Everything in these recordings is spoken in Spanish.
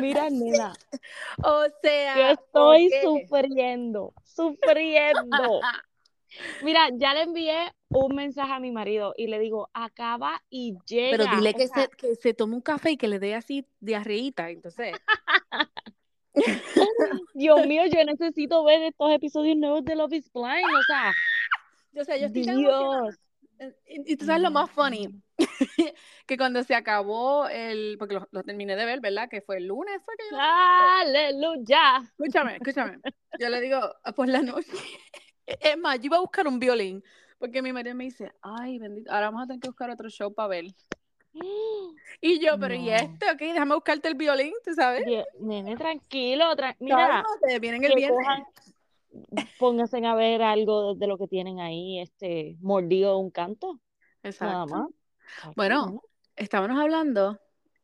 Mira, nena, O sea, yo estoy sufriendo, sufriendo. Mira, ya le envié un mensaje a mi marido y le digo, acaba y llega. Pero dile que sea, se, que se tome un café y que le dé así diarreíta, entonces. Dios mío, yo necesito ver estos episodios nuevos de Love is Blind. O sea, Yo sé, yo estoy. Dios. Y, y tú sabes lo más funny, que cuando se acabó el, porque lo, lo terminé de ver, ¿verdad? Que fue el lunes, fue que yo... Aleluya. Escúchame, escúchame. Yo le digo, "Ah, por la noche. Es más, yo iba a buscar un violín, porque mi marido me dice, ay, bendito, ahora vamos a tener que buscar otro show para ver. Y yo, pero ¿y No. este? Ok, déjame buscarte el violín, ¿tú sabes? Nene, tranquilo. tra- Mira, Cálmate, vienen el viernes. cojan, pónganse a ver algo de lo que tienen ahí, este, mordido un canto, nada Exacto. más. Chacho, Bueno, estábamos hablando.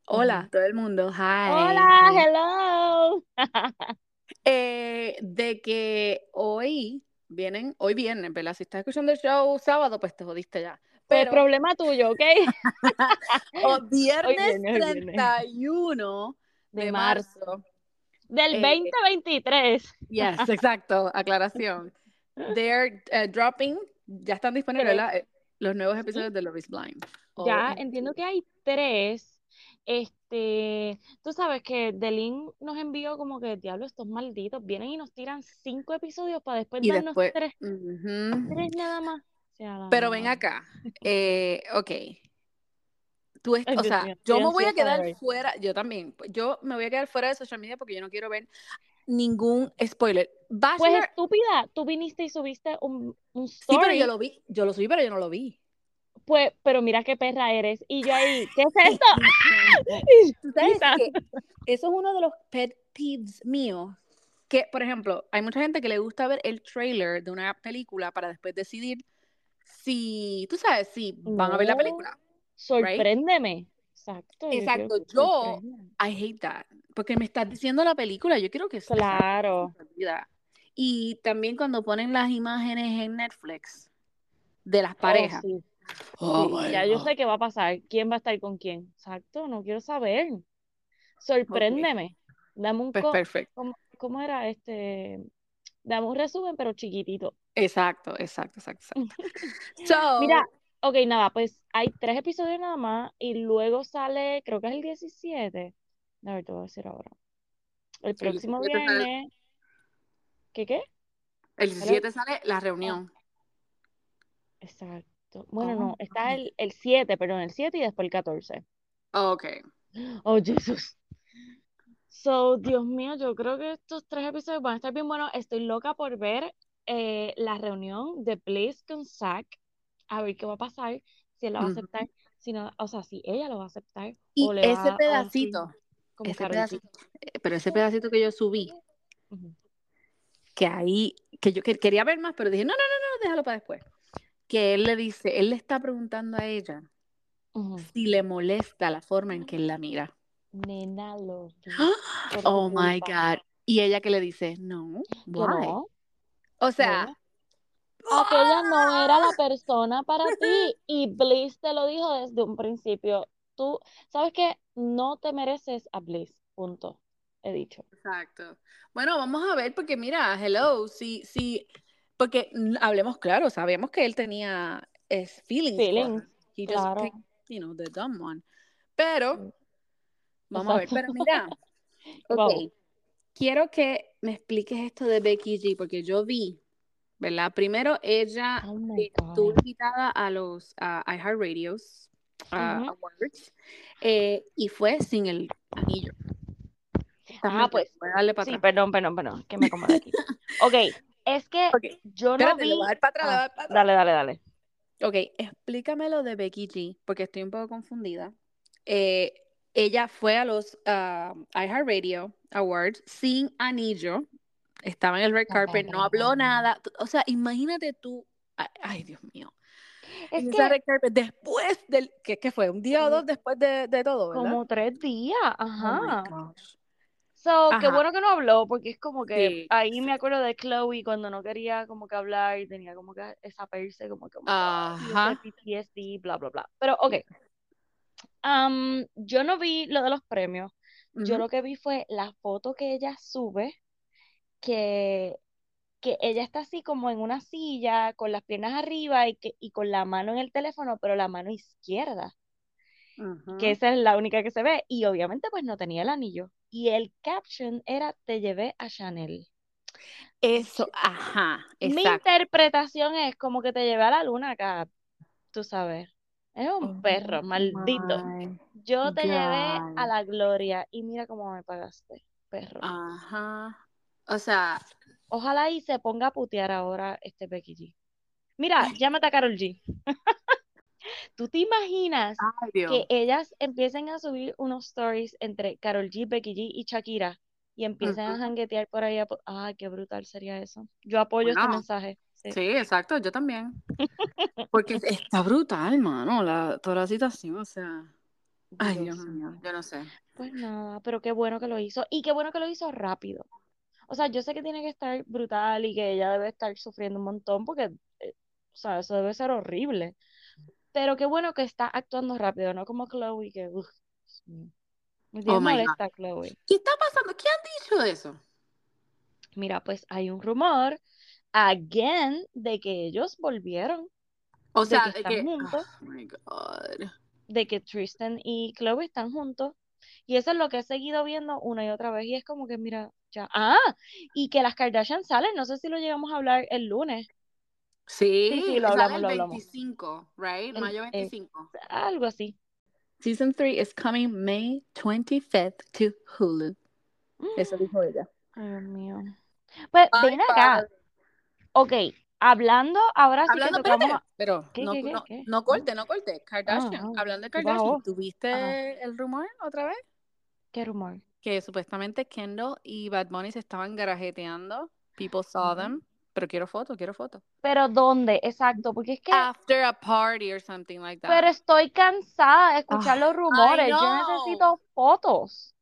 Hola, todo el mundo. Hi. Hola, hello. Eh, de que hoy vienen, hoy viernes, ¿verdad? Si estás escuchando el show sábado, pues te jodiste ya. Pues Pero problema tuyo, ¿ok? o viernes viene, hoy viene. 31 De de marzo. marzo. Del Eh, 2023. Yes, exacto, aclaración. They're uh, dropping, ya están disponibles. Eh, Los nuevos episodios de Love is Blind. Oh, Ya my entiendo que hay tres. Este, tú sabes que Delin nos envió como que, diablo, estos malditos vienen y nos tiran cinco episodios para después Y darnos después, tres, tres nada más. O sea, la Pero ven acá, eh, ok. Tú Ay, o sea, yo me voy a quedar fuera, yo también, yo me voy a quedar fuera de social media porque yo no quiero ver ningún spoiler. Pues Bachelor, estúpida, tú viniste y subiste un, un sí, pero yo lo vi, yo lo subí, pero yo no lo vi. Pues, pero mira qué perra eres. Y yo ahí, ¿qué es esto? ¡Ah! Tú sabes que eso es uno de los pet peeves míos. Que, por ejemplo, hay mucha gente que le gusta ver el trailer de una película para después decidir si, tú sabes, si van a ver la película. Sorpréndeme. Exacto. Exacto, yo-. I hate that. Porque me estás diciendo la película, yo quiero que sea Claro. Y también cuando ponen las imágenes en Netflix de las Oh, parejas. sí, Oh, sí, ya yo sé qué va a pasar. ¿Quién va a estar con quién? Exacto, no quiero saber. Sorpréndeme. Dame un Pues co- perfecto. ¿cómo, cómo era este? Dame un resumen, pero chiquitito. Exacto, exacto, exacto, exacto. So, Mira, ok, nada, pues hay tres episodios nada más y luego sale, creo que es el 17. A ver, te voy a decir ahora. El próximo 17 sale- viernes. ¿Qué qué? el 17 sale la reunión. Exacto. Bueno, Oh, no, está el, el 7, perdón, el 7 y después el 14. Ok. Oh, Jesús. So, Dios mío, yo creo que estos tres episodios van a estar bien buenos. Estoy loca por ver eh, la reunión de Bliss con Zack. A ver qué va a pasar, si él la va a aceptar, si no, o sea, si ella lo va a aceptar Y o le ese va a pedacito, como ese pedacito, eh, pero ese pedacito que yo subí, que ahí, que yo que- quería ver más, pero dije, no, no, no, no, déjalo para después. Que él le dice, él le está preguntando a ella si le molesta la forma en que él la mira. Nena, lo Oh my. God. Y ella que le dice, no, why? no, O sea. Aquella no era la persona para ti y Bliss te lo dijo desde un principio. Tú, ¿sabes qué? No te mereces a Bliss, punto. He dicho. Exacto. Bueno, vamos a ver, porque mira, hello, sí, sí, porque hablemos claro, sabemos que él tenía es, feelings, Feelings. He just claro. picked, you know, the dumb one. Pero, Mm, vamos a ver, pero mira, ok, quiero que me expliques esto de Becky G, porque yo vi, ¿verdad? Primero ella Oh estuvo invitada a los a iHeartRadios uh, Ujú. Awards eh, y fue sin el anillo. Ah, pues, lejos, voy a darle para Sí, atrás. perdón, perdón, perdón, que me acomodé aquí. Ok, es que yo no Espérate, vi. para atrás, Ah, dar para atrás. dale, dale, dale. Ok, explícame lo de Becky G, porque estoy un poco confundida. Eh, ella fue a los ah, iHeartRadio Awards sin anillo, estaba en el red carpet, no habló nada. O sea, imagínate tú, ay, ay, Dios mío, Es que red carpet después del, ¿qué, qué fue? ¿Un día o dos después de, de todo, verdad? como tres días, Oh ajá. gosh. So, qué bueno que no habló, porque es como que Sí, ahí me acuerdo de Chloe cuando no quería como que hablar y tenía como que esa perse, como que, oh Ajá. PTSD, bla, bla, bla. Pero, ok, yo no vi lo de los premios. Yo lo que vi fue la foto que ella sube, que, que ella está así como en una silla, con las piernas arriba y, que, y con la mano en el teléfono, pero la mano izquierda, que esa es la única que se ve. Y obviamente pues no tenía el anillo. Y el caption era, te llevé a Chanel. Eso, ajá, Mi interpretación es como que te llevé a la luna acá, tú sabes. Es un Oh perro, maldito. my Yo te llevé a la gloria y mira cómo me pagaste, perro. Ajá. O sea, Ojalá y se ponga a putear ahora este Becky G. Mira, llámate a Carol G. ¿Tú te imaginas ay que ellas empiecen a subir unos stories entre Carol G, Becky G y Shakira y empiecen a janguetear por ahí? Ay, qué brutal sería eso. Yo apoyo este Bueno, mensaje. Sí. sí, exacto, yo también. Porque está brutal, mano, la, toda la situación, o sea. Ay, Dios mío. yo no sé. Pues nada, pero qué bueno que lo hizo. Y qué bueno que lo hizo rápido. O sea, yo sé que tiene que estar brutal y que ella debe estar sufriendo un montón porque, eh, o sea, eso debe ser horrible. Pero qué bueno que está actuando rápido, no como Chloe, que, uff. Me Oh molesta Chloe. ¿Qué está pasando? ¿Qué han dicho de eso? Mira, pues hay un rumor, again, de que ellos volvieron, O de sea, que de están que. juntos, Oh my God. de que Tristan y Chloe están juntos. Y eso es lo que he seguido viendo una y otra vez. Y es como que, mira, ya. Ah, y que las Kardashian salen. No sé si lo llegamos a hablar el lunes. Sí, Sí, sí, lo hablamos, el lo hablamos. 25, right? Mayo eh, 25. algo así. Season 3 is coming May 25th to Hulu. Eso dijo ella. Ay, Dios mío. Pues Ay, ven acá. padre. Ok, hablando, ahora sí Hablando, que tocamos. espérate, a- pero ¿Qué, no, qué, qué, no, qué? no corte, no corte. Kardashian, Ah, ah, hablando de ¿qué Kardashian, pasó? ¿tuviste el rumor otra vez? ¿Qué rumor? Que supuestamente Kendall y Bad Bunny se estaban garajeteando. People saw them. Pero quiero foto, quiero foto. Pero ¿dónde? Exacto, porque es que, After a party or something like that. pero estoy cansada de escuchar Ah, los rumores. Yo necesito fotos.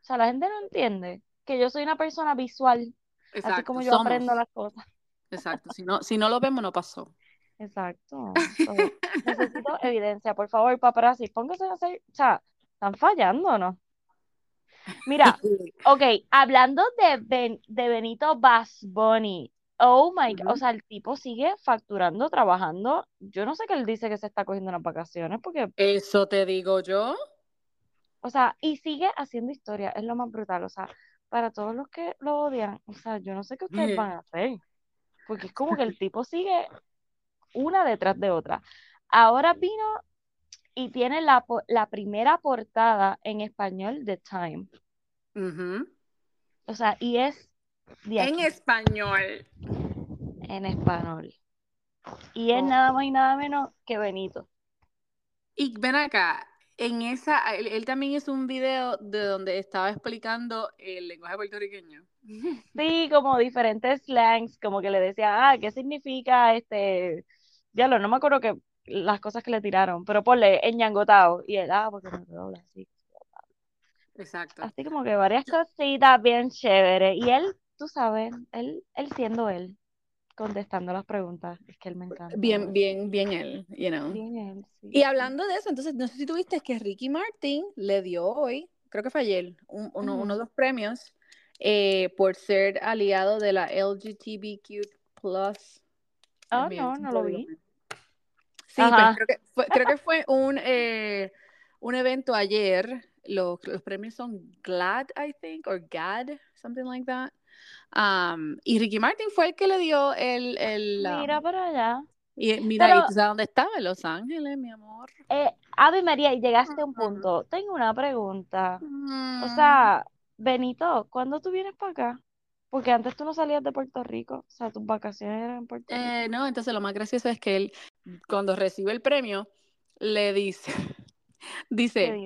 O sea, la gente no entiende que yo soy una persona visual, así Exacto, como yo somos. aprendo las cosas. Exacto, si no, si no lo vemos, no pasó. Exacto. Necesito evidencia, por favor, paparazzi, pónganse a hacer, o sea, están fallando, ¿o ¿no? Mira, ok, hablando de, Ben- de Benito Bass Bunny, oh my God, o sea, el tipo sigue facturando, trabajando. Yo no sé qué él dice que se está cogiendo unas vacaciones, porque, Eso te digo yo. o sea, y sigue haciendo historia, es lo más brutal, o sea, para todos los que lo odian, o sea, yo no sé qué ustedes van a hacer, porque es como que el tipo sigue una detrás de otra. Ahora vino y tiene la, la primera portada en español de Time. Ujú. O sea, y es En español. en español. Y es Oh. nada más y nada menos que Benito. Y ven acá, en esa, él, él también hizo un video de donde estaba explicando el lenguaje puertorriqueño. Sí, como diferentes slangs, como que le decía, ah, ¿qué significa este? Ya lo, no me acuerdo que las cosas que le tiraron, pero ponle ñangotao. Y él, ah, porque me dobla así. Exacto. Así como que varias cositas bien chéveres. Y él, tú sabes, él, él siendo él, contestando las preguntas. Es que él me encanta. Bien, bien, bien él, you know. Bien él, sí. Y hablando de eso, entonces, no sé si tuviste que Ricky Martin le dio hoy, creo que fue ayer, un- uno, uno de los premios eh, por ser aliado de la LGTBQ+. Ah, Bien, no, no lo vi. Sí, pues creo que fue, creo que fue un, eh, un evento ayer. Los, los premios son GLAD, I think, or GAD, something like that. Um, y Ricky Martin fue el que le dio el... el um, Mira para allá. y mira, Pero- ¿y tú sabes dónde estaba? En Los Ángeles, mi amor. Eh, Ave María, y llegaste a un punto. Tengo una pregunta. O Mm. sea, Benito, ¿cuándo tú vienes para acá? Porque antes tú no salías de Puerto Rico. O sea, tus vacaciones eran en Puerto Rico. Eh, no, entonces lo más gracioso es que él, cuando recibe el premio, le dice, ¿Qué dice?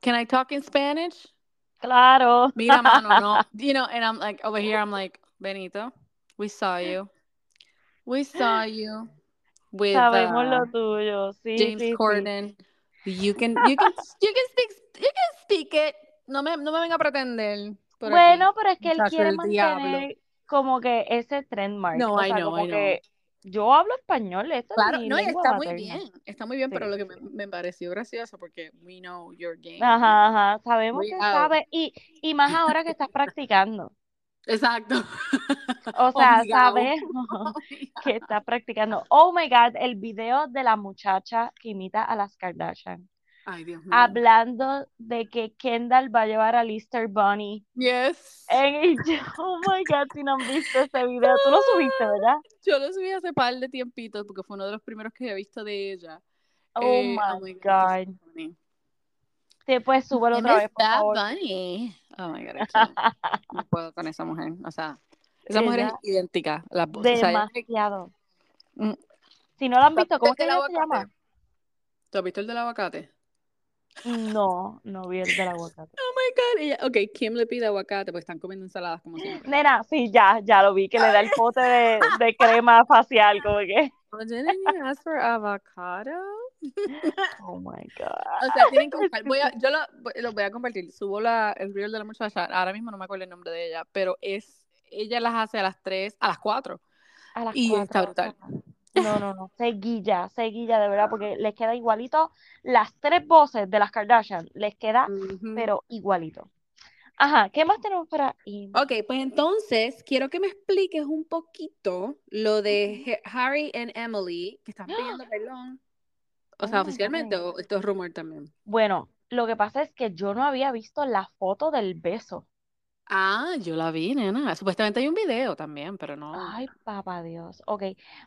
Can I talk in Spanish? Claro. Mira, mano, no. You know, and I'm like, over here, I'm like, Benito, we saw you. We saw you with Sabemos uh, lo tuyo. Sí, James sí, sí. Corden. You can, you can, you can speak, you can speak it. No me, no me venga a pretender por Bueno, aquí. pero es que él quiere diablo. mantener como que ese trendmark. No, o I sea, know, como I know. que yo hablo español, esto Claro, es mi no, y lengua está muy bien, está muy bien, pero lo que me, me pareció gracioso porque we know your game. Ajá, ajá, sabemos We que out. sabe y, y más ahora que estás practicando. Exacto. O sea, sabemos que estás practicando. Oh my God, el video de la muchacha que imita a las Kardashian. Ay, Dios mío. Hablando de que Kendall va a llevar a Lister Bunny. Yes. En oh my God, si no han visto ese video, tú lo subiste, ¿verdad? Yo lo subí hace par de tiempitos porque fue uno de los primeros que he visto de ella. Oh Eh, my esto es God. funny. Sí, pues súbelo ¿Quién otra vez, por favor. Bunny? Oh my God, no puedo con esa mujer. O sea, esa mujer es idéntica. Las voces. O sea, Demasiado. Mm. Si no lo han ¿Tú has visto, ¿cómo es que ella se llama? ¿Tú has visto el del aguacate? No, no vi el del aguacate. Oh my God. Ella, ok, Kim le pide aguacate porque están comiendo ensaladas como siempre. Nena, sí, ya, ya lo vi, que le da el pote de, de crema facial, como que. Oh, didn't you ask for avocado? Oh my God. O sea, tienen que buscar. Voy a, yo lo, lo voy a compartir. Subo la, el reel de la muchacha. Ahora mismo no me acuerdo el nombre de ella, pero es. Ella las hace a las 3, a las 4. A las Y cuatro, está brutal. No, no, no. Seguilla, seguilla, de verdad, porque les queda igualito. Las tres voces de las Kardashian les queda, pero igualito. Ajá, ¿qué más tenemos para ir? Ok, pues entonces quiero que me expliques un poquito lo de Harry y Emily que están pidiendo perdón. O Oh sea, my oficialmente, o esto es rumor también. Bueno, lo que pasa es que yo no había visto la foto del beso. Ah, yo la vi, nena. Supuestamente hay un video también, pero no. Ay, papá Dios. Ok,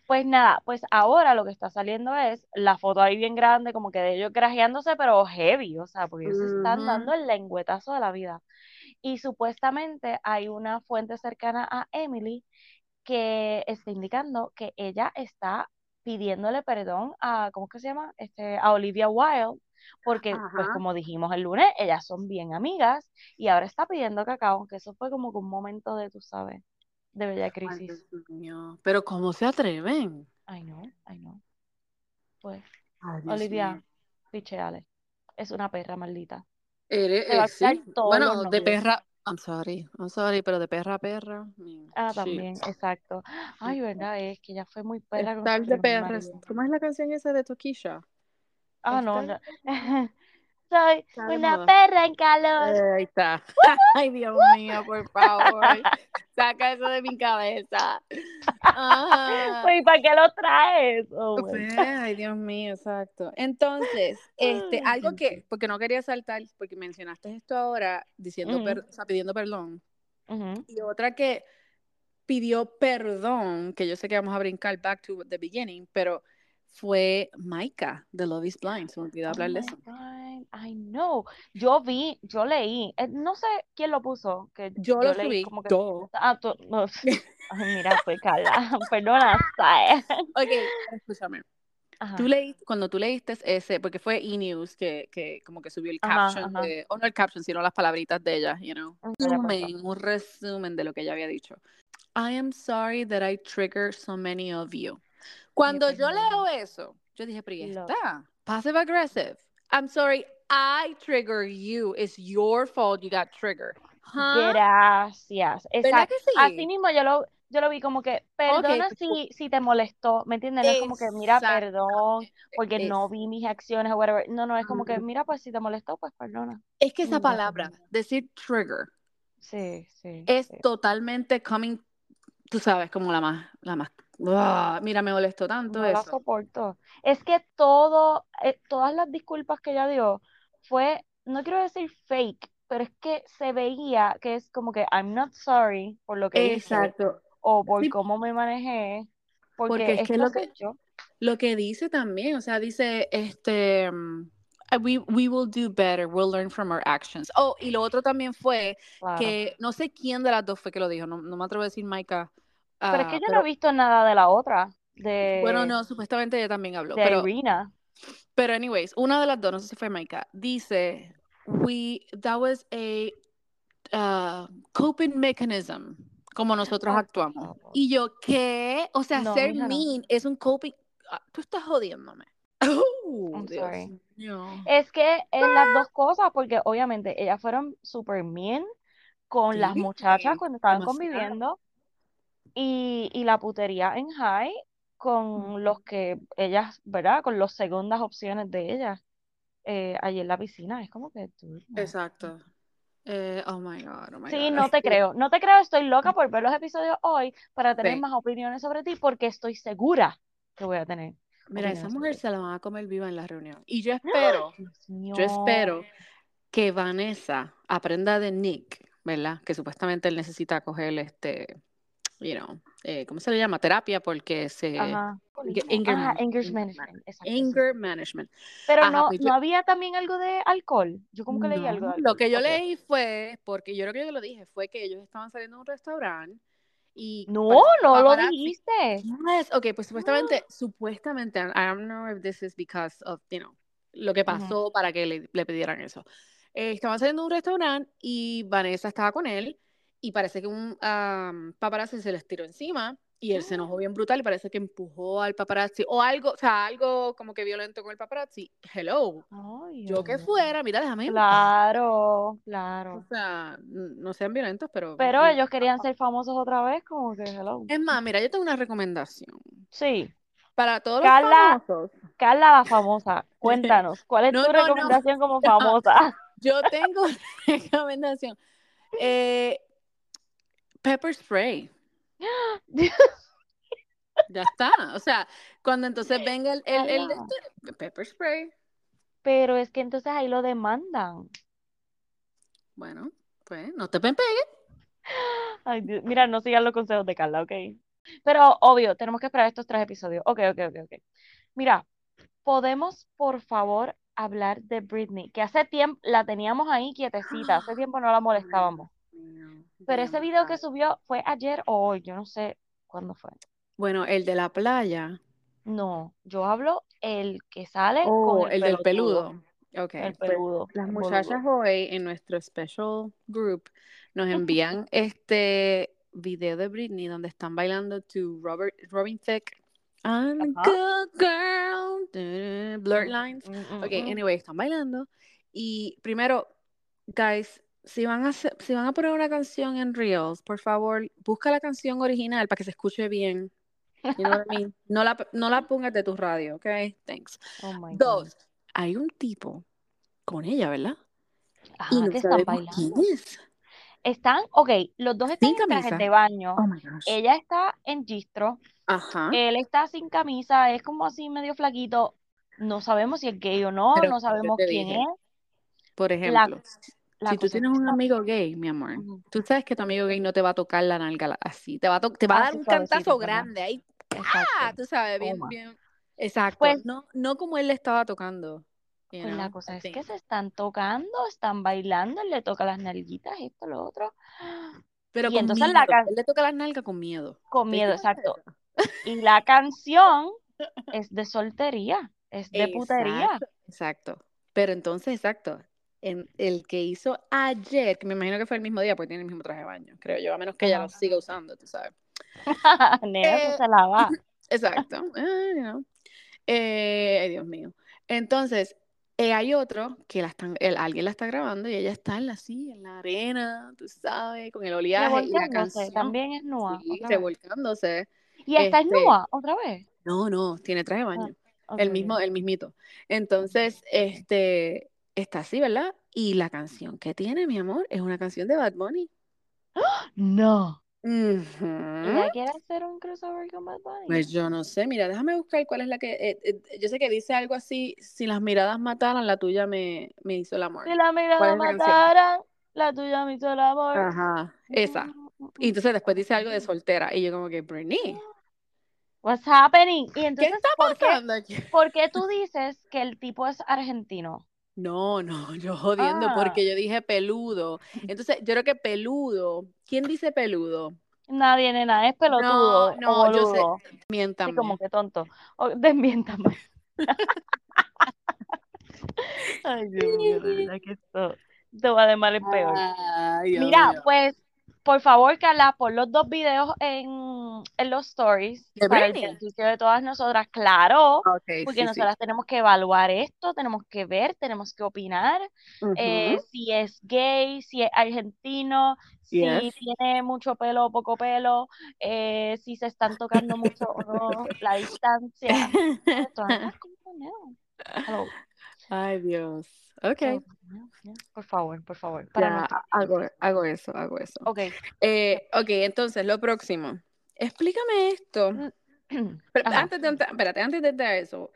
pues nada, pues ahora lo que está saliendo es la foto ahí bien grande, como que de ellos grajeándose, pero heavy, o sea, porque ellos se están dando el lengüetazo de la vida. Y supuestamente hay una fuente cercana a Emily que está indicando que ella está pidiéndole perdón a, ¿cómo es que se llama? Este, a Olivia Wilde, porque pues como dijimos el lunes, ellas son bien amigas y ahora está pidiendo cacao, que eso fue como que un momento de, tú sabes, de bella crisis. Pero ¿cómo se atreven? Ay, no, ay, no. Pues, Ay, Olivia, picheale. Es una perra maldita. Eres, Se va a eh, sí. Bueno, de perra, I'm sorry, I'm sorry, pero de perra a perra, Ah, shit. también, exacto. Ay, verdad, es que ella fue muy perra con Estar de perra. ¿Cómo es la canción esa de Tokisha? Ah, no. Soy una perra en calor. Eh, ahí está. Ay, Dios mío, por favor. Saca eso de mi cabeza. Ajá. Pues, ¿y para qué lo traes? Oh, Pues, ay, Dios mío, exacto. Entonces, este, algo que, porque no quería saltar, porque mencionaste esto ahora, diciendo, Ujú. per- o sea, pidiendo perdón, y otra que pidió perdón, que yo sé que vamos a brincar back to the beginning, pero fue Maika de Love is Blind, se me olvidó Oh hablar de my eso. I know. Yo vi, yo leí, eh, no sé quién lo puso, que Yo yo lo leí subí, como que, yo. ah, tú, no, ay, mira, pues Carla, perdona, ¿sabes? Ok, escúchame. Ajá, Tú leí, cuando tú leíste ese, porque fue E-News que, que como que subió el caption ajá. de, o no el caption, sino las palabritas de ella, you know. Resumen, un resumen de lo que ella había dicho. I am sorry that I trigger so many of you. Cuando yo leo eso, yo dije, pero ¿y Lo- esta? Passive aggressive. I'm sorry, I trigger you. It's your fault you got triggered. Huh? Gracias. ¿Verdad Exacto. sí? Así mismo yo lo, yo lo vi como que, perdona pues, si, si te molestó, ¿me entiendes? No es como que, mira, perdón, porque no vi mis acciones o whatever. No, no, es como que, mira, pues si te molestó, pues perdona. Es que esa palabra, decir trigger, Sí, sí. es sí. totalmente coming, tú sabes, como la más, la más, ¡Uah! mira, me molestó tanto No la eso. soporto. Es que todo, eh, todas las disculpas que ella dio fue, no quiero decir fake, pero es que se veía que es como que I'm not sorry por lo que hice Exacto, o por Sí. cómo me manejé, porque, Porque es que lo que- yo. lo que dice también, o sea, dice, este, mm, we, we will do better, we'll learn from our actions. Oh, y lo otro también fue Claro. que, no sé quién de las dos fue que lo dijo, no, no me atrevo a decir Maika, Pero es ah, que yo pero- no he visto nada de la otra, de, bueno, no, supuestamente ella también habló, de pero, Irina. pero anyways, una de las dos, no sé si fue Maika, dice, we, that was a uh, coping mechanism, como nosotros Por actuamos. Y yo, ¿qué? O sea, No, ser no. mean es un coping, ah, tú estás jodiéndome. Oh, I'm Dios sorry. mío. Es que es las dos cosas, porque obviamente ellas fueron super mean con las muchachas cuando estaban demasiado. conviviendo y, y la putería en high con los que ellas, ¿verdad? Con las segundas opciones de ellas eh, allí en la piscina. Es como que tú, no. Exacto. Eh, oh my God, oh my Sí, God. no te creo, no te creo, estoy loca por ver los episodios hoy para tener Sí. más opiniones sobre ti porque estoy segura que voy a tener. Mira, esa mujer se la van a comer viva en la reunión. Y yo espero, ti. Dios yo espero que Vanessa aprenda de Nick, ¿verdad? Que supuestamente él necesita coger este, you know, eh, ¿cómo se le llama? Terapia porque se... Ajá. Anger, Ajá, management, anger management, exacto, sí. Anger management. Pero Ajá, no, pues yo- no había también algo de alcohol. Yo como que leí algo de No, alcohol. lo que yo Ok. leí fue, porque yo creo que yo lo dije, fue que ellos estaban saliendo de un restaurante y No, que no lo dijiste. Yes, ok, pues supuestamente, supuestamente, I don't know if this is because of, you know, lo que pasó para que le, le pidieran eso. Eh, estaban saliendo de un restaurante y Vanessa estaba con él y parece que un um, paparazzi se les tiró encima y él se enojó bien brutal y parece que empujó al paparazzi o algo, o sea, algo como que violento con el paparazzi. Hello, yo que fuera, mira, déjame paz. Claro, O claro. sea, no sean violentos, pero... Pero ellos querían ser famosos otra vez, como que hello. Es más, mira, yo tengo una recomendación. Sí, Para todos los famosos, Carla la famosa, cuéntanos, ¿cuál es No, tu recomendación como famosa? yo tengo una recomendación. Eh, pepper spray. Ya está. O sea, cuando entonces venga el, el, el- este, pepper spray. Pero es que entonces ahí lo demandan. Bueno, pues no te pegues. Ay, Dios, Mira, no sigan los consejos de Carla, ¿ok? Pero obvio, tenemos que esperar estos tres episodios. Ok, ok, ok, ok. Mira, ¿podemos por favor hablar de Britney? Que hace tiempo la teníamos ahí quietecita, hace tiempo no la molestábamos. Pero ese video que subió fue ayer o hoy, yo no sé cuándo fue. Bueno, el de la playa. No, yo hablo el que sale con Oh, el, el del peludo. Ok, El pues, peludo. Las el muchachas hoy en nuestro special group nos envían este video de Britney donde están bailando to Robert, Robin Thicke. I'm a good girl. Blurred lines. Mm, mm, Ok, mm. anyway, están bailando. Y primero, guys, si van a hacer- si van a poner una canción en Reels, por favor, busca la canción original para que se escuche bien. You know what I mean? No la, no la pongas de tu radio, ok? Thanks. Oh my God. Dos, hay un tipo con ella, ¿verdad? Ajá, y no que están bailando. quién es. Están, ok, los dos están Sin en trajes de baño. Oh. Ella está en gistro. Ajá. Él está sin camisa, es como así medio flaquito. No sabemos si es gay o no, Pero no sabemos quién dije, es. Por ejemplo, La si tú tienes un amigo gay, mi amor, tú sabes que tu amigo gay no te va a tocar la nalga así, te va a, te va a dar Así un cantazo grande ahí, ¡ah! Tú sabes, bien, Toma. bien. Exacto. Pues- no, no como él le estaba tocando. Pues la cosa es que se están tocando, están bailando, él le toca las nalguitas, esto, lo otro. Pero y con entonces miedo. la can- Él le toca las nalgas con miedo. Con ¿Te miedo, exacto. Y la canción es de soltería, es de putería. Exacto. Pero entonces, exacto, en el que hizo ayer, que me imagino que fue el mismo día, porque tiene el mismo traje de baño, creo yo, a menos que ella lo siga usando, tú sabes. Eso Eh, se la va. Exacto. Ah, you know. Eh, ay, Dios mío. Entonces, eh, hay otro que la están, el- alguien la está grabando y ella está en la silla, en la arena, tú sabes, con el oleaje y la canción. también es nua, Sí, revolcándose. Y esta es este- nua, otra vez. No, no, tiene traje de baño. Ok, El mismo, el mismito. Entonces, este, está así, ¿verdad? Y la canción que tiene, mi amor, es una canción de Bad Bunny. No. Ujú. Ella quiere hacer un crossover con Bad Bunny. Pues yo no sé, mira, déjame buscar cuál es la que. eh, eh, yo sé que dice algo así: si las miradas mataran, la tuya me, me hizo el amor. Si la ¿Cuál mirada es la tuya me hizo el amor. Ajá, esa. Y entonces después dice algo de soltera. Y yo, como que, Britney, What's happening? Y ¿qué entonces, está ¿por qué, pasando aquí? por qué tú dices que el tipo es argentino? No, no, yo jodiendo Ah. porque yo dije peludo. Entonces, yo creo que peludo. ¿Quién dice peludo? Nadie, nena, es pelotudo No, no, yo sé. Miéntame. Sí, como que tonto. O, desmiéntame. Ay, Dios mío, de verdad que esto, esto va de mal en peor. Ay, Dios Mira, pues por favor, Carla, pon los dos videos en, en los stories ¿De para el beneficio de todas nosotras, claro, Ok, porque sí, sí. nosotras tenemos que evaluar esto, tenemos que ver, tenemos que opinar, eh, si es gay, si es argentino, si tiene mucho pelo o poco pelo, eh, si se están tocando mucho o no, la distancia, todas esas cosas, no. Ay, Dios. Ok. Por favor, por favor, para Ya, nuestro hago, eso, hago eso. Ok. Eh, ok, entonces, lo próximo. Explícame esto. Pero Ajá. antes de, espérate, antes de eso,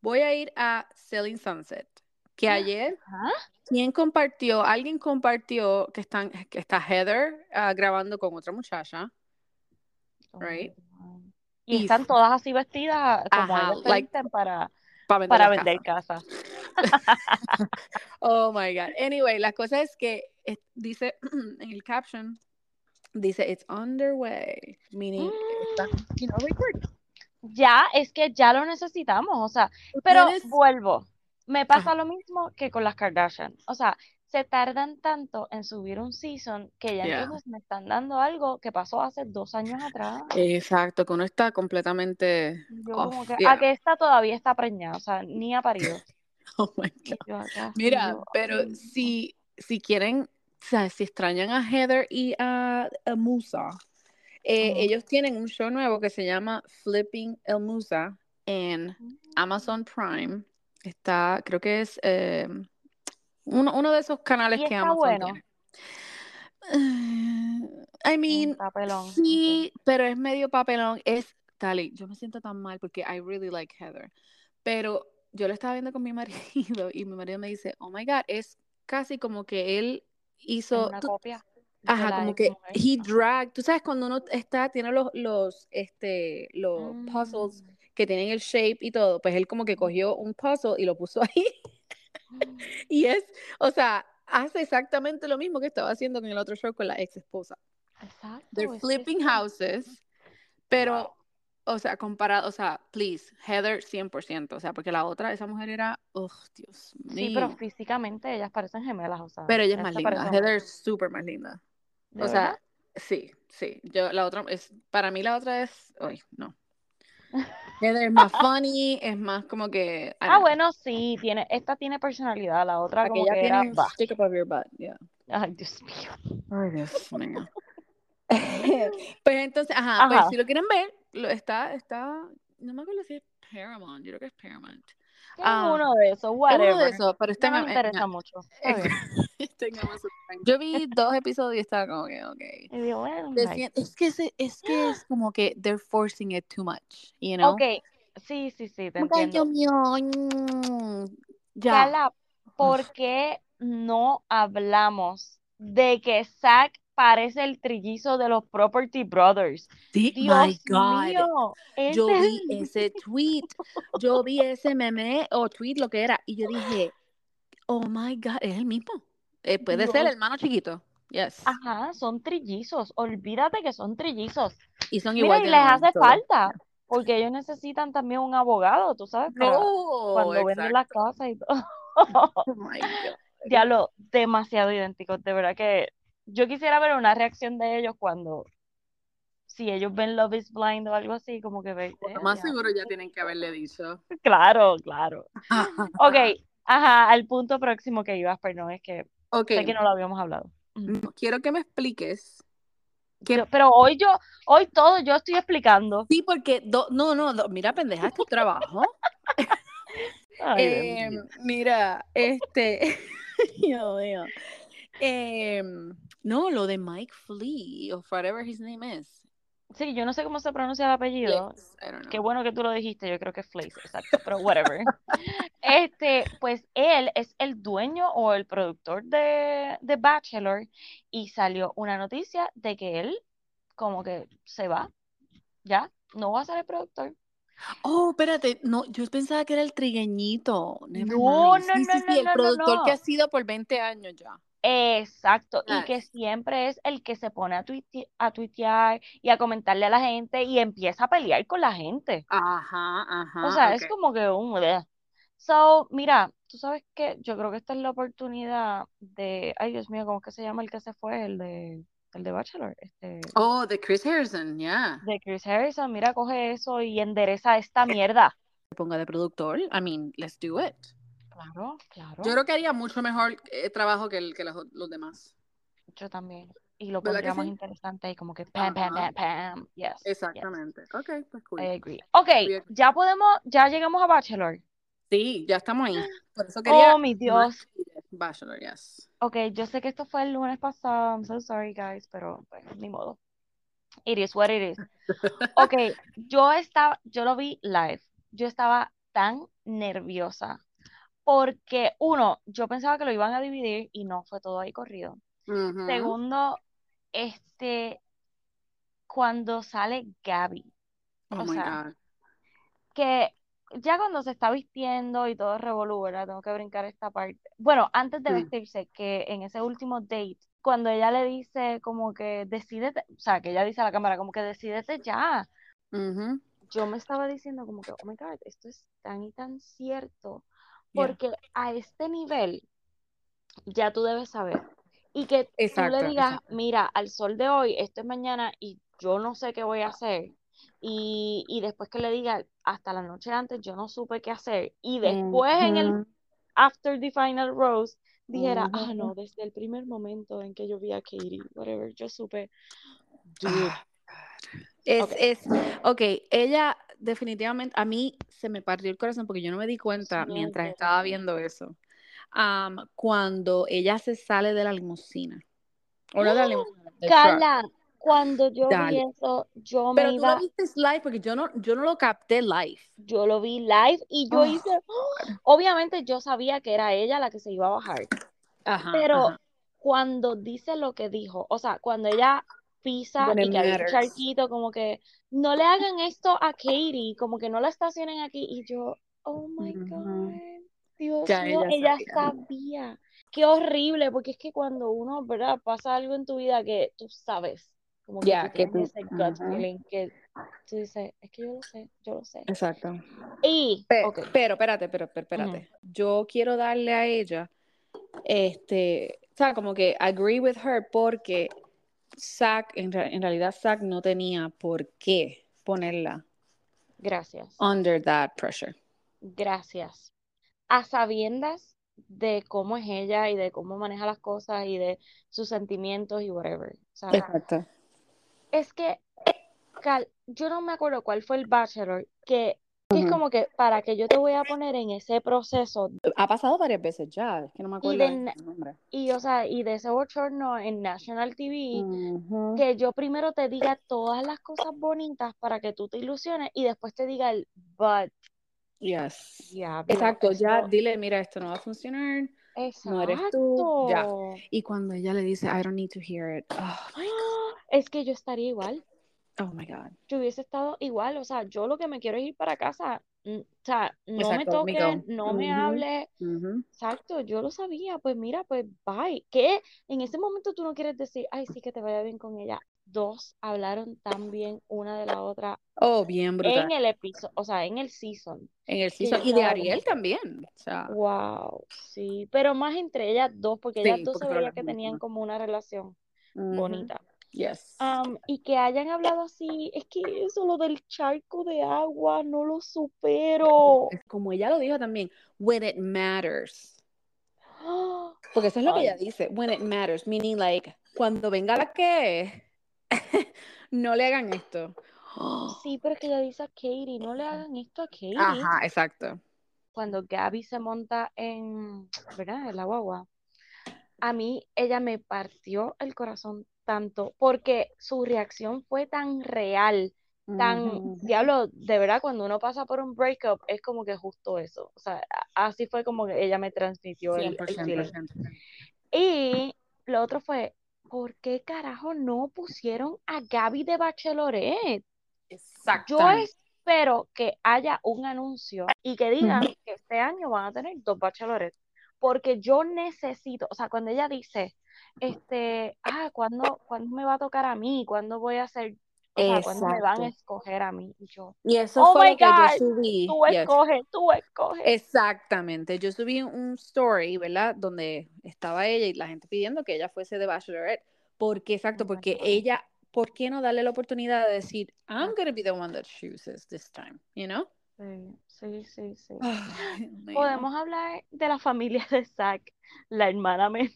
voy a ir a Selling Sunset. Que ayer, Ajá. ¿quién compartió? Alguien compartió que, están, que está Heather ah, grabando con otra muchacha. Oh Right. Y Y están todas así vestidas como Ajá, like, para, para vender para casas. Oh my God. Anyway, la cosa es que eh, dice en el caption, dice it's underway, meaning está, you know, recording. Ya, es que ya lo necesitamos, o sea, pero vuelvo, me pasa Ajá. lo mismo que con las Kardashian, o sea, se tardan tanto en subir un season que ya Yeah. entonces me están dando algo que pasó hace dos años atrás. Exacto, que uno está completamente Yo off. como que, yeah. a que esta todavía está preñada, o sea, ni ha parido. Oh my God. acá, Mira, yo, pero si, si quieren, o sea, si extrañan a Heather y a, a Musa, eh, ellos tienen un show nuevo que se llama Flipping el Musa en Amazon Prime. Está, creo que es eh, uno, uno de esos canales ¿Y que está Amazon bueno? tiene. Eh, I mean, papelón, sí, pero es medio papelón. Es, Tali, yo me siento tan mal porque I really like Heather. Pero yo lo estaba viendo con mi marido y mi marido me dice, oh my God, es casi como que él hizo, una tú- copia ajá, como que he drag, tú sabes cuando uno está, tiene los, los, este, los Mm. puzzles que tienen el shape y todo, pues él como que cogió un puzzle y lo puso ahí. Y es, o sea, hace exactamente lo mismo que estaba haciendo con el otro show con la ex esposa. Exacto. They're flipping houses, pero, Wow. o sea, comparado, o sea, please, Heather 100%, o sea, porque la otra, esa mujer era, oh, Dios Sí, pero mío. físicamente ellas parecen gemelas, o sea, Pero ella es más linda, Heather es súper más linda. ¿De O verdad? sea, sí, sí, yo, la otra es, para mí la otra es, uy, no. Heather es más funny, es más como que, Ah, bueno, sí, tiene, esta tiene personalidad, la otra como que tiene era stick up of your butt, yeah. Ay, Dios mío. Ay, Dios mío. pues entonces, ajá, pues Ajá. si lo quieren ver, lo, está, está, no me acuerdo si es Paramount, yo creo que es Paramount. Es Ah, uno de esos, es uno whatever. de esos, pero está No en, nos en- interesa mucho. Está bien. está en Amazon Prime. Yo vi dos episodios y estaba como que, ok. Digo, bueno, sien- Es que, se- es que es como que they're forcing it too much, you know? ok, sí, sí, sí, te entiendo. Dios mío, ya. Carla, ¿por qué no hablamos de que Zack parece el trillizo de los Property Brothers? Sí, my Dios God. mío, Yo vi ese tweet, yo vi ese meme o tweet, lo que era, y yo dije, oh my God, es el mismo. Eh, puede ser el hermano chiquito. Yes. Ajá, son trillizos. Olvídate que son trillizos. Y son Mira, igual y de les hace falta, porque ellos necesitan también un abogado, tú sabes, para No, cuando venden las exacto. casas y todo. Oh my God. Ya lo demasiado idénticos, de verdad que yo quisiera ver una reacción de ellos cuando, si ellos ven Love is Blind o algo así, como que ve, Lo eh, más seguro ya tienen que haberle dicho. claro, claro. Ok, ajá, al punto próximo que ibas, perdón, es que Ok, sé que no lo habíamos hablado. No, quiero que me expliques. que- Yo- pero hoy yo, hoy todo yo estoy explicando. Sí, porque, do- no, no, do- mira, pendeja, este trabajo. Ay, Eh, bendito. mira, este, Dios mío. Em, no, lo de Mike Flea, o whatever his name is. Sí, yo no sé cómo se pronuncia el apellido. Yes, Qué bueno que tú lo dijiste, yo creo que es Flace, exacto, pero whatever. Este, pues él es el dueño o el productor de, de Bachelor y salió una noticia de que él como que se va, ya, no va a ser el productor. Oh, espérate, no, yo pensaba que era el trigueñito. No, no, Sí, no, sí, no, sí, el no, no, productor que ha sido por 20 años ya. Exacto, y que siempre es el que se pone a, tuite- a tuitear y a comentarle a la gente y empieza a pelear con la gente. Ajá, O ajá, sea, ok. es como que un... So, mira, tú sabes que yo creo que esta es la oportunidad de... Ay, Dios mío, ¿cómo es que se llama el que se fue? El de... el de Bachelor, este, Oh, de Chris Harrison, ya. de Chris Harrison, mira, coge eso y endereza esta mierda. Ponga de productor. I mean, let's do it. Claro, claro. Yo creo que haría mucho mejor eh, trabajo que, el, que los, los demás. Yo también. Y lo ¿Verdad que pondría más sí? interesante y como que pam, pam, pam, pam. Yes. yes. Exactamente. Ok, pues cool. I agree. Ok, Bien. ya podemos, ya llegamos a Bachelor. Sí, ya estamos ahí. Por eso quería. Oh, mi Dios. Bachelor, yes. Ok, yo sé que esto fue el lunes pasado. I'm so sorry, guys, pero pues, ni modo. It is what it is. Ok, yo estaba, yo lo vi live. Yo estaba tan nerviosa porque, uno, yo pensaba que lo iban a dividir y no fue todo ahí corrido. Segundo, este, cuando sale Gaby, Oh o my sea, God. que ya cuando se está vistiendo y todo revolú, ¿verdad? Tengo que brincar esta parte. Bueno, antes de Mm. vestirse, que en ese último date, cuando ella le dice como que decídete, o sea, que ella dice a la cámara como que decídete ya. Yo me estaba diciendo como que, oh my God, esto es tan y tan cierto, Yeah. porque a este nivel ya tú debes saber. Y que tú le digas, exacto. mira, al sol de hoy, esto es mañana y yo no sé qué voy a hacer. Y, y después que le diga, hasta la noche antes yo no supe qué hacer. Y después en el. After the Final Rose dijera, ah, no, desde el primer momento en que yo vi a Katie, whatever, yo supe, dude, Ah, Es, Ok. es, ok, ella definitivamente, a mí se me partió el corazón porque yo no me di cuenta Sí, mientras estaba viendo eso. Cuando ella se sale de la limusina. O no de la limusina, del truck. Carla, cuando yo vi eso, yo Pero me tú lo iba, viste live porque yo no, yo no lo capté live. yo lo vi live y yo Oh, hice, ¡oh! obviamente yo sabía que era ella la que se iba a bajar, Ajá, pero ajá. cuando dice lo que dijo, o sea, cuando ella pisa y que había un charquito, como que no le hagan esto a Katie, como que no la estacionen aquí, y yo, oh my. God, Dios Ya mío, ella ella sabía. sabía. Qué horrible, porque es que cuando uno, ¿verdad? Pasa algo en tu vida que tú sabes, como que Ya, tú que tú. ese gut Ujú. feeling que tú dices, es que yo lo sé, yo lo sé. Exacto. Y, Pe- ok, pero, espérate, pero, pero, espérate. Yo quiero darle a ella, este, o sea, como que agree with her porque Zack, en, en realidad Zack no tenía por qué ponerla gracias, under that pressure. gracias. A sabiendas de cómo es ella y de cómo maneja las cosas y de sus sentimientos y whatever. Exacto. es que Cal- yo no me acuerdo cuál fue el bachelor, que es como que para que yo te voy a poner en ese proceso Ha pasado varias veces ya, es que no me y acuerdo de, del na- nombre. y, o sea, y de ese bochorno en National TV, Ujú. que yo primero te diga todas las cosas bonitas para que tú te ilusiones y después te diga el but, Yes. diablo, Exacto, ya dile, mira, esto no va a funcionar, no eres tú, ya. exacto. Y cuando ella le dice, I don't need to hear it, oh my God, Es que yo estaría igual. Oh my God. yo hubiese estado igual, o sea, yo lo que me quiero es ir para casa, mm, o sea, no me Exacto, me toques, go. no me hables, exacto, yo lo sabía, pues mira, pues bye, que en ese momento tú no quieres decir, ay, sí que te vaya bien con ella, dos hablaron tan bien una de la otra Oh, bien brutal. en el episodio, o sea, en el season, En el season, y de Ariel también, o sea, wow, sí, pero más entre ellas dos, porque ellas sí, dos porque se veía que tenían como una relación bonita. Yes. Y que hayan hablado así, es que eso, lo del charco de agua, no lo supero. Como ella lo dijo también, when it matters. Porque eso es lo que ella dice, when it matters, meaning like, cuando venga la que no le hagan esto. sí, pero es que ella dice a Katie, no le hagan esto a Katie. Ajá, exacto. Cuando Gaby se monta en, ¿verdad? En la guagua, a mí ella me partió el corazón tanto, porque su reacción fue tan real, tan, Ujú. diablo, de verdad, cuando uno pasa por un breakup, es como que justo eso. O sea, así fue como que ella me transmitió el, el 100%. feeling. Y lo otro fue, ¿por qué carajo no pusieron a Gaby de Bachelorette? Yo Exactamente. espero que haya un anuncio y que digan que este año van a tener dos Bachelorettes. Porque yo necesito, o sea, cuando ella dice, este, ah, ¿cuándo, cuándo me va a tocar a mí? ¿Cuándo voy a hacer, o sea, cuándo me van a escoger a mí? Y yo, Y eso oh fue my lo que yo God, subí. tú Yes. escoges, tú escoges. Exactamente. Yo subí un story, ¿verdad? Donde estaba ella y la gente pidiendo que ella fuese de Bachelorette. Porque, exacto, Oh porque God. ella, ¿por qué no darle la oportunidad de decir, I'm gonna be the one that chooses this time, you know? Sí, sí, sí, mío. Podemos hablar de la familia de Zack, la hermana menor.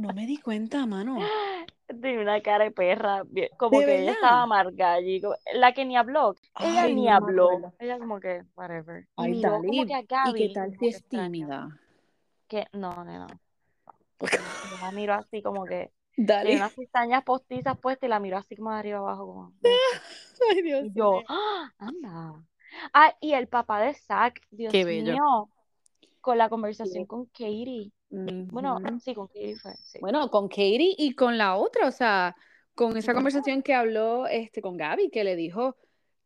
No me di cuenta, mano. Tiene una cara de perra, como ¿De que ella estaba amarga allí, como- la que ni habló, ella Ay, ni no habló, ella como que, whatever, y Ay, miró dale. como que a ¿Y Gaby, qué tal si que es tímida? que, no, no, no, la miró así como que, Dale. unas pestañas postizas puestas y la miró así como de arriba abajo, como. Ay, Dios y yo. ¡ah! anda, ah, y el papá de Zack, Dios Qué bello. mío, con la conversación con Katie, bueno, sí, con Katie fue, sí, Bueno, con Katie y con la otra, o sea, con esa con conversación que habló este, con Gaby, que le dijo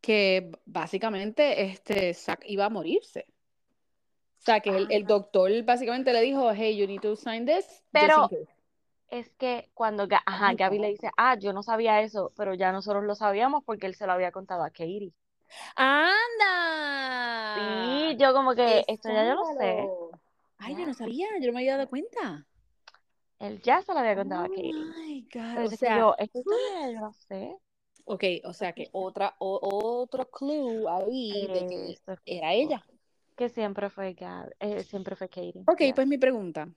que básicamente este, Zack iba a morirse. O sea, que el, el Ah. doctor básicamente le dijo, hey, you need to sign this, Pero-. Es que cuando ajá, Gaby le dice, ah, yo no sabía eso, pero ya nosotros lo sabíamos porque él se lo había contado a Katie. ¡Anda! Sí, yo como que esto ya yo lo sé. Ay, yo no sabía, yo no me había dado cuenta. Él ya se lo había Oh contado a Katie. my God. O es que sea, yo, ya yo la sé. ok, o sea que otra, o- otro clue ahí de que era ella. Que siempre fue Gab, eh, siempre fue Katie. Ok, pues mi pregunta.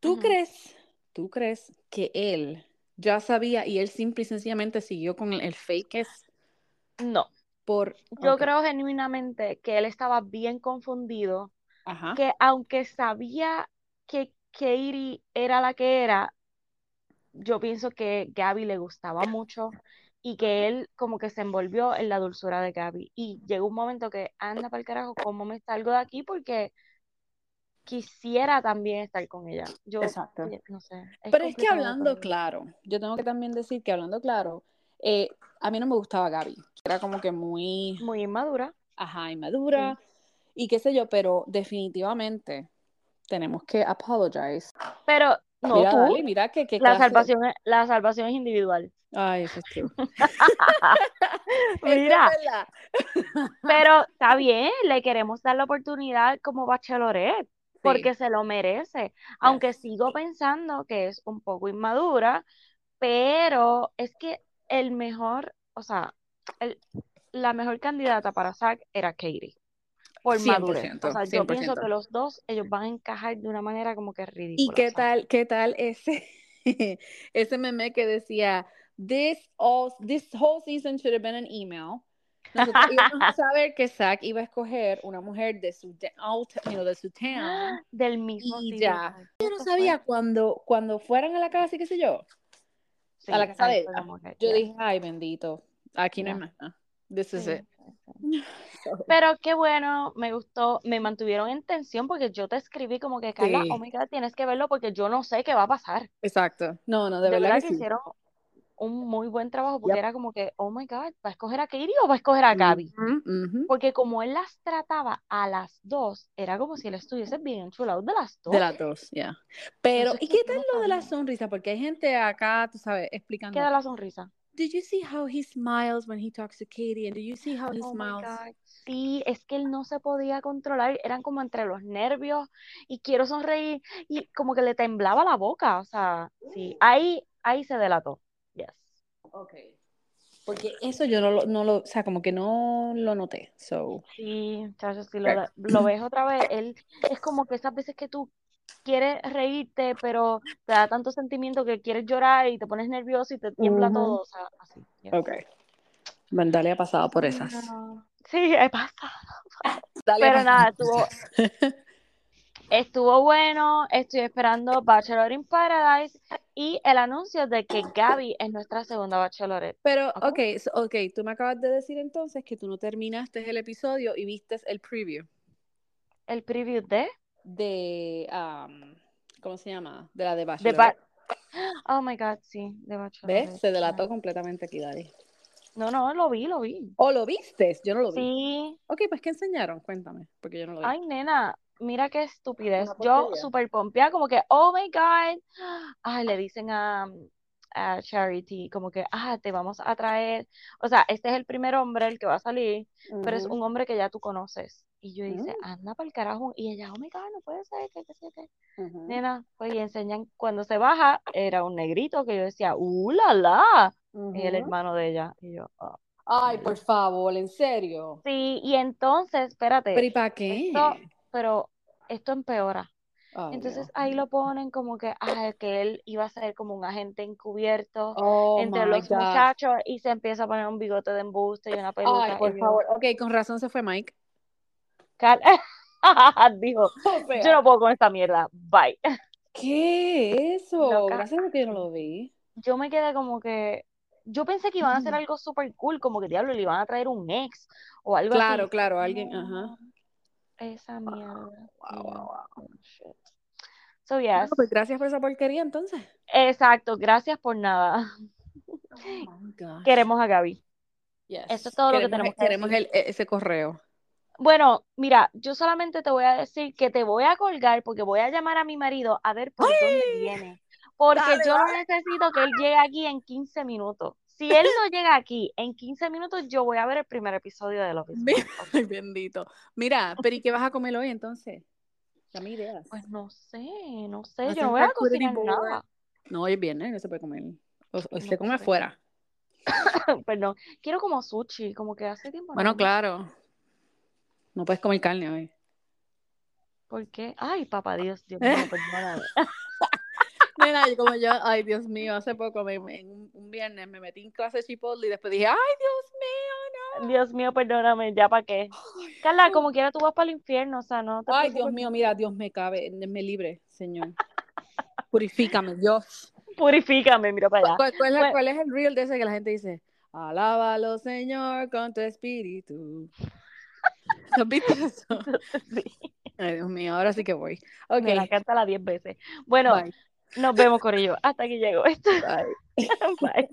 ¿Tú crees, tú crees que él ya sabía y él simple y sencillamente siguió con el, el fake es No, por... yo creo genuinamente que él estaba bien confundido, Ajá. que aunque sabía que Katie era la que era, yo pienso que Gaby le gustaba mucho y que él como que se envolvió en la dulzura de Gaby. Y llegó un momento que, anda para el carajo, ¿cómo me salgo de aquí? Porque quisiera también estar con ella. Yo, Exacto. no sé. es Pero es que hablando claro, yo tengo que también decir que hablando claro, eh, a mí no me gustaba Gaby. Era como que muy, Muy inmadura. ajá, inmadura y qué sé yo, pero definitivamente tenemos que apologize. Pero no mira, tú. dale, mira que La clase- salvación, es- la salvación es individual. Ay, eso es true. Mira, pero está bien, le queremos dar la oportunidad como bachelorette, Sí. porque se lo merece. Aunque sigo pensando que es un poco inmadura, pero es que el mejor, o sea, el- la mejor candidata para Zack era Katie, por madurez. 100%, O sea, yo pienso 100%. que los dos, ellos van a encajar de una manera como que ¿Y ridícula. qué o sea. tal, qué tal ese, ese meme que decía, this, all, this whole season should have been an email? Nosotros íbamos a saber que Zack iba a escoger una mujer de su, de, all- you know, de su town. Del mismo Y ya. Yo no sabía cuando, cuando fueran a la casa y qué sé yo, sí, a la casa de ella. Yo ya, dije, ay, bendito, aquí no hay más. This is sí, it. Pero qué bueno, me gustó, me mantuvieron en tensión porque yo te escribí como que, Carla, Sí. oh my God, tienes que verlo porque yo no sé qué va a pasar. Exacto. No, no, de, De verdad, verdad que que sí. hicieron un muy buen trabajo porque Yep. era como que, oh my God, ¿va a escoger a Katie o va a escoger a Gaby? Porque como él las trataba a las dos, era como si él estuviese bien enchulado de las dos. De las dos, ya. Pero, Entonces, ¿y que qué tal lo de la sonrisa? Porque hay gente acá, tú sabes, explicando. Queda la sonrisa. Did you see how he smiles when he talks to Katie? And do you see how he Oh my smiles? God. Sí, es que él no se podía controlar, eran como entre los nervios y quiero sonreír y como que le temblaba la boca, o sea, sí, ahí, ahí se delató. Yes. Ok. Porque eso yo no lo, no lo, o sea, como que no lo noté. So, Sí, muchachos, si lo, lo ves otra vez, él es como que esas veces que tú quieres reírte, pero te da tanto sentimiento que quieres llorar y te pones nervioso y te tiembla todo, o sea, así. yes. ok. Dale ha pasado por esas. Sí, he pasado. Dale Pero nada, estuvo. Estuvo bueno, estoy esperando Bachelor in Paradise y el anuncio de que Gaby es nuestra segunda Bachelorette. Pero, Ok. ok, so- ok, tú me acabas de decir entonces que tú no terminaste el episodio y viste el preview El preview de, de, um, ¿cómo se llama? De la de Bachelor. Ba- Oh my God, sí, de Bachelorette. ¿Ves? Se delató completamente aquí, Dari. No, no, lo vi, lo vi. ¿O lo viste? Yo no lo vi. Sí. Ok, pues ¿qué enseñaron? Cuéntame, porque yo no lo vi. Ay, nena, mira qué estupidez. Yo súper pompeada, como que, oh my God. Ay, le dicen a, a Charity, como que, ah, te vamos a traer, o sea, este es el primer hombre el que va a salir, pero es un hombre que ya tú conoces. Y yo dice, Mm. anda para el carajo. Y ella, oh my God, no puede ser, que, que, que, que. ujú, Nena, pues y enseñan, cuando se baja, era un negrito que yo decía, ¡uh, la, la! Y el hermano de ella. Y yo, "Ah". Ay, por favor, en serio. Sí, y entonces, espérate, ¿Pero y para qué? esto, pero esto empeora. Ay, Entonces Dios ahí lo ponen como que, ah, que él iba a ser como un agente encubierto Oh entre los God. muchachos y se empieza a poner un bigote de embuste y una Ay, peluca. por y yo, favor. Ok, con razón se fue Mike. "Cal-". dijo, yo no puedo con esta mierda, bye. ¿qué es eso? Gracias a que yo no lo vi. yo me quedé como que, yo pensé que iban a hacer algo súper cool, como que diablo, le iban a traer un ex o algo Claro, así. claro, alguien, ajá. Esa mierda. Wow, wow, wow. shit. So, Bueno, yes. pues gracias por esa porquería entonces. Exacto, gracias por nada. Oh. Queremos a Gaby. Yes. Eso es todo lo que tenemos que queremos decir. el- e- ese correo. Bueno, mira, yo solamente te voy a decir que te voy a colgar porque voy a llamar a mi marido a ver por dónde viene. Porque Dale, yo lo dale. necesito que él llegue aquí en 15 minutos. Si él no llega aquí en 15 minutos, yo voy a ver el primer episodio de Love is. Ay, bendito. Mira, pero ¿y qué vas a comer hoy entonces? Dame ideas. Pues no sé, no sé, yo no voy a cocinar nada. No, hoy es viernes, no se puede comer. O, o se come afuera. Perdón, quiero como sushi, como que hace tiempo no Bueno, claro. No puedes comer carne hoy. ¿Por qué? Ay, papá Dios, Dios mío, perdóname. Y como yo, ay, Dios mío, hace poco me, me- en un, viernes me metí en clase de Chipotle y después dije, ay, Dios mío, Dios mío, perdóname, ¿ya para qué? no. Carla, como quiera tú vas para el infierno, o sea, no te Ay, Dios mío, mira, Dios me cabe, me libre, Señor. Purifícame, Dios. Purifícame, mira para allá. ¿Cuál, cuál es, Pues- cuál es el reel de ese que la gente dice? Alábalo, Señor, con tu espíritu. ¿Has visto eso? Sí, Ay, Dios mío, ahora sí que voy. Me la cántala 10 veces. Bueno, bye. Nos vemos, Corillo. Hasta aquí llegó esto. bye. Bye.